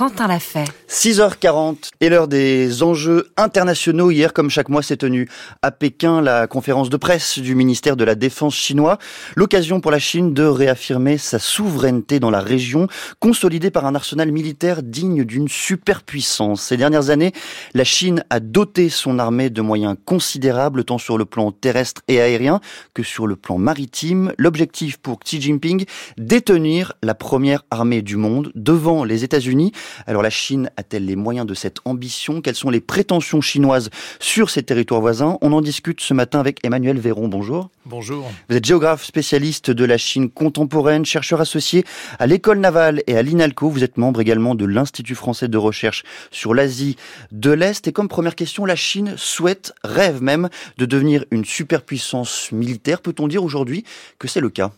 Quentin l'a fait. 6h40 et l'heure des enjeux internationaux. Hier, comme chaque mois, s'est tenue à Pékin la conférence de presse du ministère de la Défense chinois. L'occasion pour la Chine de réaffirmer sa souveraineté dans la région, consolidée par un arsenal militaire digne d'une superpuissance. Ces dernières années, la Chine a doté son armée de moyens considérables, tant sur le plan terrestre et aérien que sur le plan maritime. L'objectif pour Xi Jinping, détenir la première armée du monde devant les États-Unis alors la Chine a-t-elle les moyens de cette ambition? Quelles sont les prétentions chinoises sur ses territoires voisins? On en discute ce matin avec Emmanuel Véron. Bonjour. Bonjour. Vous êtes géographe spécialiste de la Chine contemporaine, chercheur associé à l'école navale et à l'INALCO. Vous êtes membre également de l'Institut français de recherche sur l'Asie de l'Est. Et comme première question, la Chine souhaite, rêve même, de devenir une superpuissance militaire. Peut-on dire aujourd'hui que c'est le cas?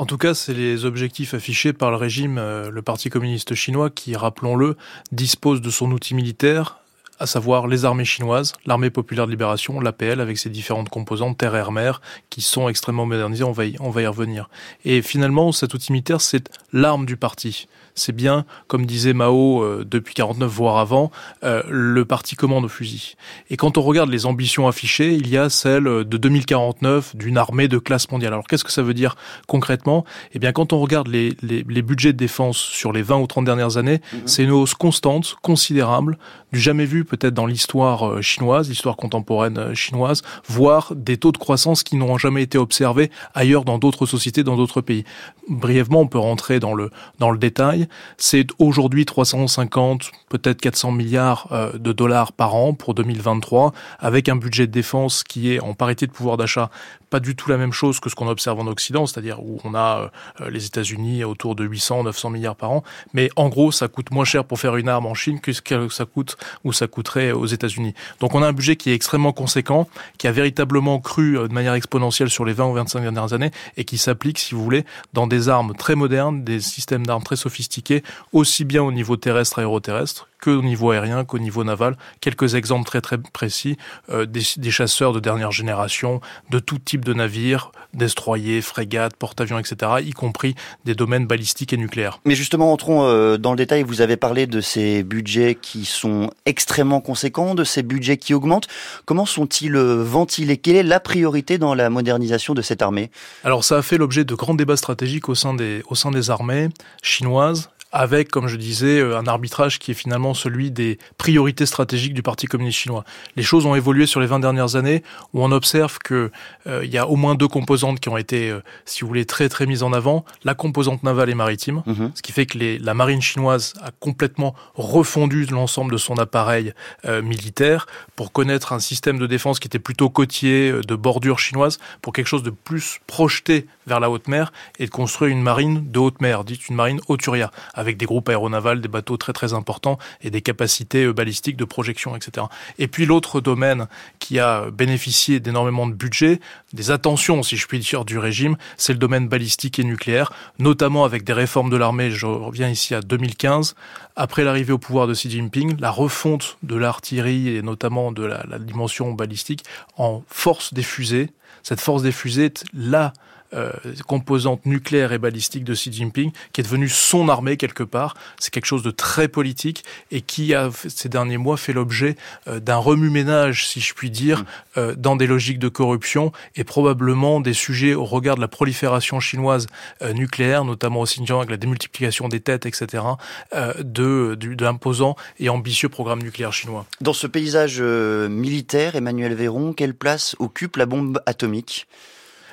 En tout cas, c'est les objectifs affichés par le régime, euh, le Parti communiste chinois, qui, rappelons-le, dispose de son outil militaire, à savoir les armées chinoises, l'armée populaire de libération, l'APL, avec ses différentes composantes terre, air, mer, qui sont extrêmement modernisées, on va y, on va y revenir. Et finalement, cet outil militaire, c'est l'arme du parti c'est bien, comme disait Mao euh, depuis 49 voire avant, euh, le parti commande au fusil. Et quand on regarde les ambitions affichées, il y a celle de 2049 d'une armée de classe mondiale. Alors qu'est-ce que ça veut dire concrètement? Eh bien, quand on regarde les, les, les, budgets de défense sur les 20 ou 30 dernières années, mhm. c'est une hausse constante, considérable, du jamais vu peut-être dans l'histoire euh, chinoise, l'histoire contemporaine chinoise, voire des taux de croissance qui n'ont jamais été observés ailleurs dans d'autres sociétés, dans d'autres pays. Brièvement, on peut rentrer dans le dans le détail. C'est aujourd'hui 350, peut-être 400 milliards euh, de dollars par an pour 2023, avec un budget de défense qui est en parité de pouvoir d'achat pas du tout la même chose que ce qu'on observe en Occident, c'est-à-dire où on a euh, les États-Unis autour de 800, 900 milliards par an. Mais en gros, ça coûte moins cher pour faire une arme en Chine que ce que ça coûte ou ça coûterait aux États-Unis. Donc on a un budget qui est extrêmement conséquent, qui a véritablement cru euh, de manière exponentielle sur les 20 ou 25 dernières années et qui s'applique, si vous voulez, dans des armes très modernes, des systèmes d'armes très sophistiqués aussi bien au niveau terrestre, aéroterrestre, qu'au niveau aérien, qu'au niveau naval. Quelques exemples très très précis, euh, des, chasseurs de dernière génération, de tout type de navires, destroyers, frégates, porte-avions, etc., y compris des domaines balistiques et nucléaires. Mais justement, entrons euh, dans le détail. Vous avez parlé de ces budgets qui sont extrêmement conséquents, de ces budgets qui augmentent. Comment sont-ils euh, ventilés? Quelle est la priorité dans la modernisation de cette armée? Alors, ça a fait l'objet de grands débats stratégiques au sein des, au sein des armées chinoises avec, comme je disais, euh, un arbitrage qui est finalement celui des priorités stratégiques du Parti communiste chinois. Les choses ont évolué sur les 20 dernières années, où on observe que euh, y a au moins deux composantes qui ont été, euh, si vous voulez, très très mises en avant. La composante navale et maritime, mhm. ce qui fait que les, la marine chinoise a complètement refondu l'ensemble de son appareil militaire pour connaître un système de défense qui était plutôt côtier, de bordure chinoise, pour quelque chose de plus projeté vers la haute mer et de construire une marine de haute mer, dite une marine hauturière avec des groupes aéronavals, des bateaux très très importants et des capacités euh, balistiques de projection, etc. Et puis l'autre domaine qui a bénéficié d'énormément de budget, des attentions, si je puis dire, du régime, c'est le domaine balistique et nucléaire, notamment avec des réformes de l'armée. Je reviens ici à 2015, après l'arrivée au pouvoir de Xi Jinping, la refonte de l'artillerie et notamment de la, la dimension balistique en force des fusées. Cette force des fusées là euh, composante nucléaire et balistique de Xi Jinping, qui est devenue son armée quelque part. C'est quelque chose de très politique et qui a ces derniers mois fait l'objet euh, d'un remue-ménage, si je puis dire, mm. euh, dans des logiques de corruption et probablement des sujets au regard de la prolifération chinoise nucléaire, notamment au Xinjiang avec la démultiplication des têtes, etc., de, de l'imposant et ambitieux programme nucléaire chinois. Dans ce paysage militaire, Emmanuel Véron, quelle place occupe la bombe atomique?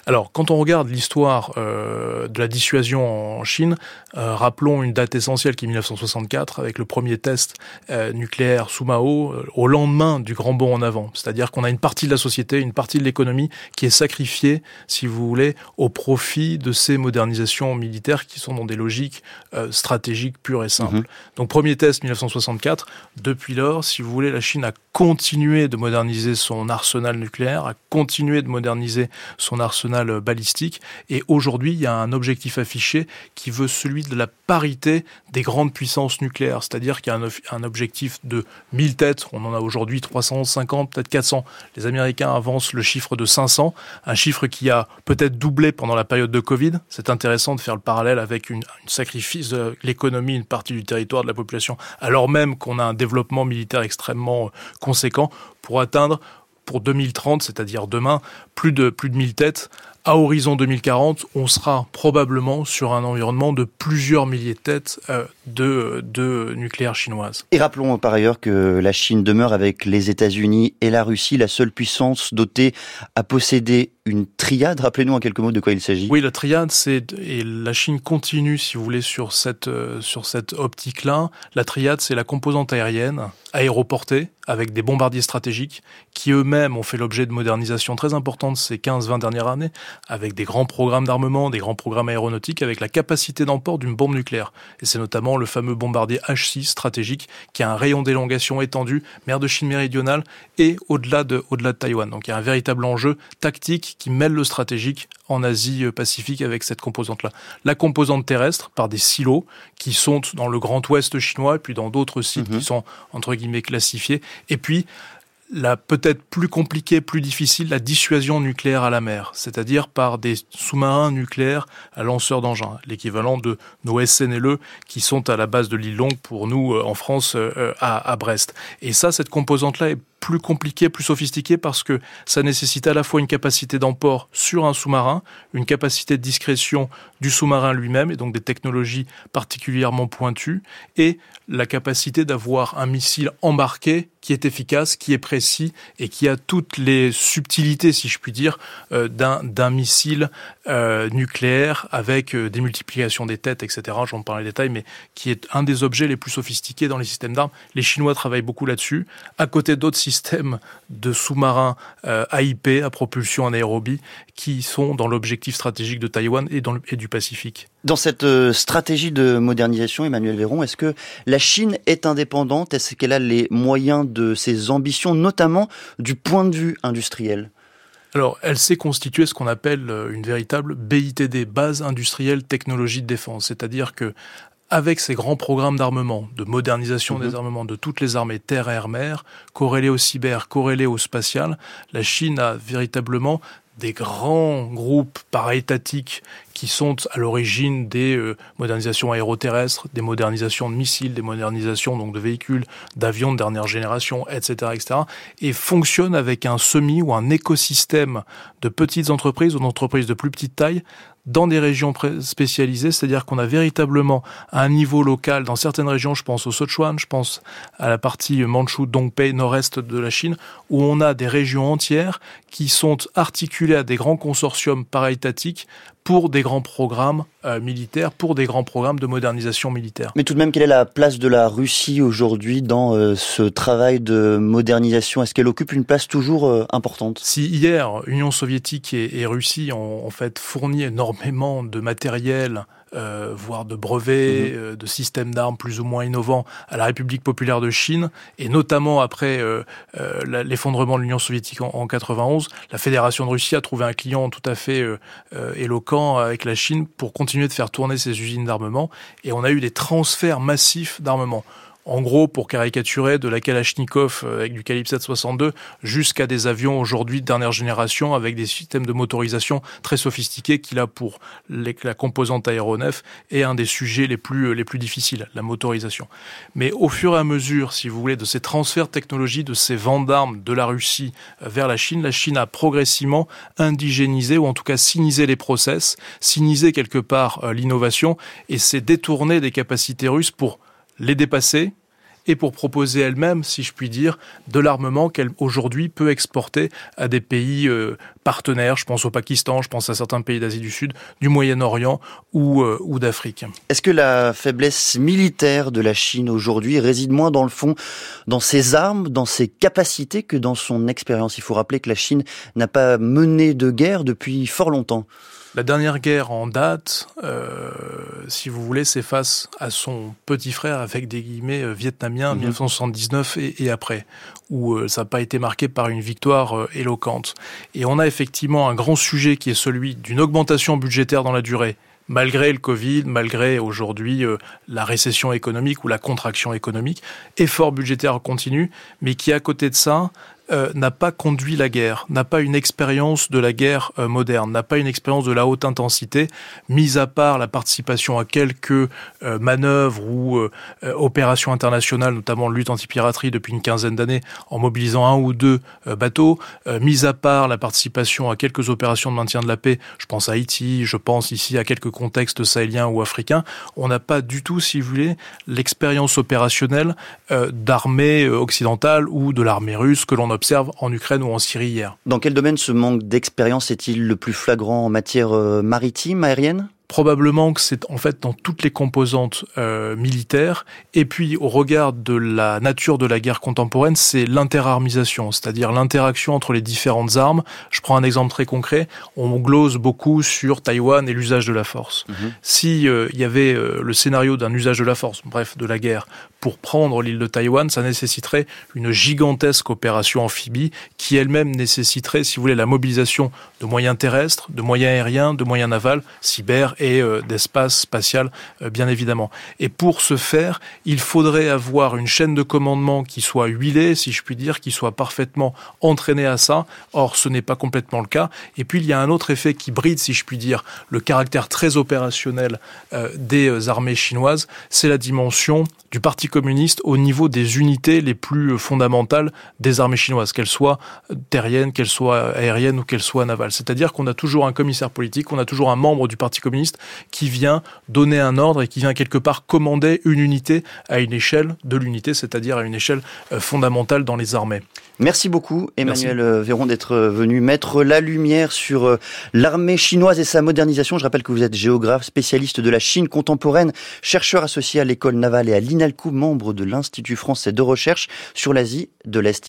Alors, quand on regarde l'histoire euh, de la dissuasion en Chine, euh, rappelons une date essentielle qui est 1964, avec le premier test euh, nucléaire sous Mao, au lendemain du grand bond en avant. C'est-à-dire qu'on a une partie de la société, une partie de l'économie qui est sacrifiée, si vous voulez, au profit de ces modernisations militaires qui sont dans des logiques stratégiques pures et simples. Mhm. Donc, premier test 1964. Depuis lors, si vous voulez, la Chine a continué de moderniser son arsenal nucléaire, a continué de moderniser son arsenal balistique. Et aujourd'hui, il y a un objectif affiché qui veut celui de la parité des grandes puissances nucléaires. C'est-à-dire qu'il y a un, objectif de 1000 têtes. On en a aujourd'hui 350, peut-être 400. Les Américains avancent le chiffre de 500, un chiffre qui a peut-être doublé pendant la période de Covid. C'est intéressant de faire le parallèle avec une, sacrifice de l'économie, une partie du territoire de la population, alors même qu'on a un développement militaire extrêmement conséquent pour atteindre pour 2030, c'est-à-dire demain, plus de, plus de 1000 têtes. À horizon 2040, on sera probablement sur un environnement de plusieurs milliers de têtes euh, de, de nucléaire chinoise. Et rappelons par ailleurs que la Chine demeure avec les États-Unis et la Russie la seule puissance dotée à posséder une triade. Rappelez-nous en quelques mots de quoi il s'agit. Oui, la triade, c'est et la Chine continue, si vous voulez, sur cette euh, sur cette optique-là. La triade, c'est la composante aérienne aéroportée avec des bombardiers stratégiques qui eux-mêmes ont fait l'objet de modernisation très importantes ces 15-20 dernières années, avec des grands programmes d'armement, des grands programmes aéronautiques, avec la capacité d'emport d'une bombe nucléaire. Et c'est notamment le fameux bombardier H-6 stratégique qui a un rayon d'élongation étendu, mer de Chine méridionale et au-delà de, au-delà de Taïwan. Donc il y a un véritable enjeu tactique qui mêle le stratégique en Asie-Pacifique avec cette composante-là. La composante terrestre, par des silos qui sont dans le Grand Ouest chinois et puis dans d'autres sites mhm. qui sont entre guillemets classifiés. Et puis la peut-être plus compliquée, plus difficile, la dissuasion nucléaire à la mer, c'est-à-dire par des sous-marins nucléaires à lanceurs d'engins, l'équivalent de nos SNLE qui sont à la base de l'île Longue pour nous euh, en France euh, à, à Brest. Et ça, cette composante-là est plus compliqué, plus sophistiqué parce que ça nécessite à la fois une capacité d'emport sur un sous-marin, une capacité de discrétion du sous-marin lui-même et donc des technologies particulièrement pointues et la capacité d'avoir un missile embarqué qui est efficace, qui est précis et qui a toutes les subtilités, si je puis dire, euh, d'un missile euh, nucléaire avec euh, des multiplications des têtes, etc. J'en parle en détail, mais qui est un des objets les plus sophistiqués dans les systèmes d'armes. Les Chinois travaillent beaucoup là-dessus, à côté d'autres systèmes de sous-marins euh, AIP à propulsion anaérobie qui sont dans l'objectif stratégique de Taïwan et, dans le, et du Pacifique. Dans cette euh, stratégie de modernisation, Emmanuel Véron, est-ce que la Chine est indépendante? Est-ce qu'elle a les moyens de ses ambitions, notamment du point de vue industriel? Alors, elle s'est constituée ce qu'on appelle euh, une véritable BITD, base industrielle technologie de défense. C'est-à-dire que avec ces grands programmes d'armement, de modernisation des mhm. armements de toutes les armées terre, air, mer, corrélés au cyber, corrélés au spatial, la Chine a véritablement des grands groupes para-étatiques qui sont à l'origine des euh, modernisations aéroterrestres, des modernisations de missiles, des modernisations donc de véhicules, d'avions de dernière génération, etc., etc., et fonctionnent avec un semi ou un écosystème de petites entreprises ou d'entreprises de plus petite taille dans des régions spécialisées, c'est-à-dire qu'on a véritablement un niveau local dans certaines régions, je pense au Sichuan, je pense à la partie Manchu, Dongpei, nord-est de la Chine, où on a des régions entières qui sont articulées à des grands consortiums para-étatiques pour des grands programmes euh, militaires, pour des grands programmes de modernisation militaire. Mais tout de même, quelle est la place de la Russie aujourd'hui dans euh, ce travail de modernisation? Est-ce qu'elle occupe une place toujours euh, importante? Si hier, Union soviétique et, et Russie ont en fait fourni énormément de matériel euh, voire de brevets, mhm. euh, de systèmes d'armes plus ou moins innovants à la République populaire de Chine, et notamment après euh, l'effondrement de l'Union soviétique en, en, 91, la Fédération de Russie a trouvé un client tout à fait éloquent avec la Chine pour continuer de faire tourner ses usines d'armement, et on a eu des transferts massifs d'armement en gros, pour caricaturer, de la Kalachnikov euh, avec du calibre 762 jusqu'à des avions aujourd'hui de dernière génération avec des systèmes de motorisation très sophistiqués qui, là, pour la composante aéronef, est un des sujets les plus, les plus difficiles, la motorisation. Mais au fur et à mesure, si vous voulez, de ces transferts de technologie, de ces ventes d'armes de la Russie vers la Chine, la Chine a progressivement indigénisé ou en tout cas sinisé les process, sinisé quelque part euh, l'innovation et s'est détourné des capacités russes pour les dépasser et pour proposer elle-même, si je puis dire, de l'armement qu'elle aujourd'hui peut exporter à des pays euh, partenaires. Je pense au Pakistan, je pense à certains pays d'Asie du Sud, du Moyen-Orient euh, ou d'Afrique. Est-ce que la faiblesse militaire de la Chine aujourd'hui réside moins dans le fond dans ses armes, dans ses capacités que dans son expérience? Il faut rappeler que la Chine n'a pas mené de guerre depuis fort longtemps. La dernière guerre en date, euh, si vous voulez, c'est face à son petit frère avec des guillemets euh, vietnamiens, 1979 et, et, après, où euh, ça n'a pas été marqué par une victoire éloquente. Et on a effectivement un grand sujet qui est celui d'une augmentation budgétaire dans la durée malgré le Covid, malgré aujourd'hui euh, la récession économique ou la contraction économique, effort budgétaire continu, mais qui à côté de ça euh, n'a pas conduit la guerre, n'a pas une expérience de la guerre euh, moderne, n'a pas une expérience de la haute intensité, mis à part la participation à quelques euh, manœuvres ou opérations internationales, notamment lutte anti-piraterie depuis une quinzaine d'années, en mobilisant un ou deux bateaux, mis à part la participation à quelques opérations de maintien de la paix, je pense à Haïti, je pense ici à quelques contextes sahéliens ou africains, on n'a pas du tout, si vous voulez, l'expérience opérationnelle d'armée occidentale ou de l'armée russe que l'on a observe en Ukraine ou en Syrie hier. Dans quel domaine ce manque d'expérience est-il le plus flagrant en matière euh, maritime, aérienne? Probablement que c'est en fait dans toutes les composantes euh, militaires. Et puis, au regard de la nature de la guerre contemporaine, c'est l'interarmisation, c'est-à-dire l'interaction entre les différentes armes. Je prends un exemple très concret. On glose beaucoup sur Taïwan et l'usage de la force. Mhm. Si euh, il y avait euh, le scénario d'un usage de la force, bref, de la guerre, pour prendre l'île de Taïwan, ça nécessiterait une gigantesque opération amphibie qui elle-même nécessiterait, si vous voulez, la mobilisation de moyens terrestres, de moyens aériens, de moyens navals, cyber et euh, d'espace spatial, euh, bien évidemment. Et pour ce faire, il faudrait avoir une chaîne de commandement qui soit huilée, si je puis dire, qui soit parfaitement entraînée à ça. Or, ce n'est pas complètement le cas. Et puis, il y a un autre effet qui bride, si je puis dire, le caractère très opérationnel euh, des armées chinoises, c'est la dimension du Parti communiste au niveau des unités les plus fondamentales des armées chinoises, qu'elles soient terriennes, qu'elles soient aériennes ou qu'elles soient navales. C'est-à-dire qu'on a toujours un commissaire politique, on a toujours un membre du Parti communiste qui vient donner un ordre et qui vient quelque part commander une unité à une échelle de l'unité, c'est-à-dire à une échelle euh, fondamentale dans les armées. Merci beaucoup Emmanuel euh, Véron d'être euh, venu mettre la lumière sur l'armée chinoise et sa modernisation. Je rappelle que vous êtes géographe, spécialiste de la Chine contemporaine, chercheur associé à l'école navale et à l'INALCO, membre de l'Institut français de recherche sur l'Asie de l'Est.